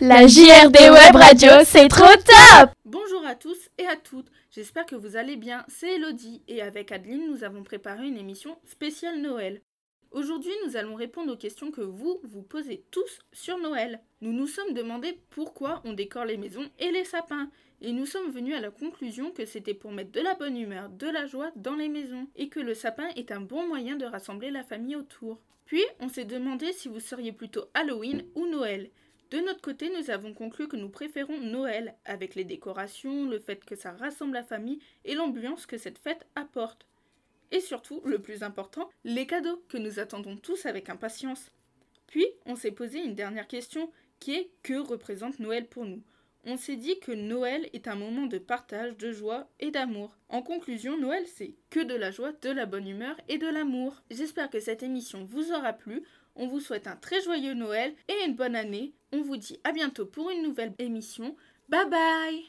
La JRD Web Radio, c'est trop top Bonjour à tous et à toutes, j'espère que vous allez bien, c'est Elodie et avec Adeline nous avons préparé une émission spéciale Noël. Aujourd'hui nous allons répondre aux questions que vous vous posez tous sur Noël. Nous nous sommes demandé pourquoi on décore les maisons et les sapins et nous sommes venus à la conclusion que c'était pour mettre de la bonne humeur, de la joie dans les maisons et que le sapin est un bon moyen de rassembler la famille autour. Puis on s'est demandé si vous seriez plutôt Halloween ou Noël. De notre côté, nous avons conclu que nous préférons Noël, avec les décorations, le fait que ça rassemble la famille et l'ambiance que cette fête apporte. Et surtout, le plus important, les cadeaux que nous attendons tous avec impatience. Puis, on s'est posé une dernière question, qui est que représente Noël pour nous? On s'est dit que Noël est un moment de partage, de joie et d'amour. En conclusion, Noël, c'est que de la joie, de la bonne humeur et de l'amour. J'espère que cette émission vous aura plu. On vous souhaite un très joyeux Noël et une bonne année. On vous dit à bientôt pour une nouvelle émission. Bye bye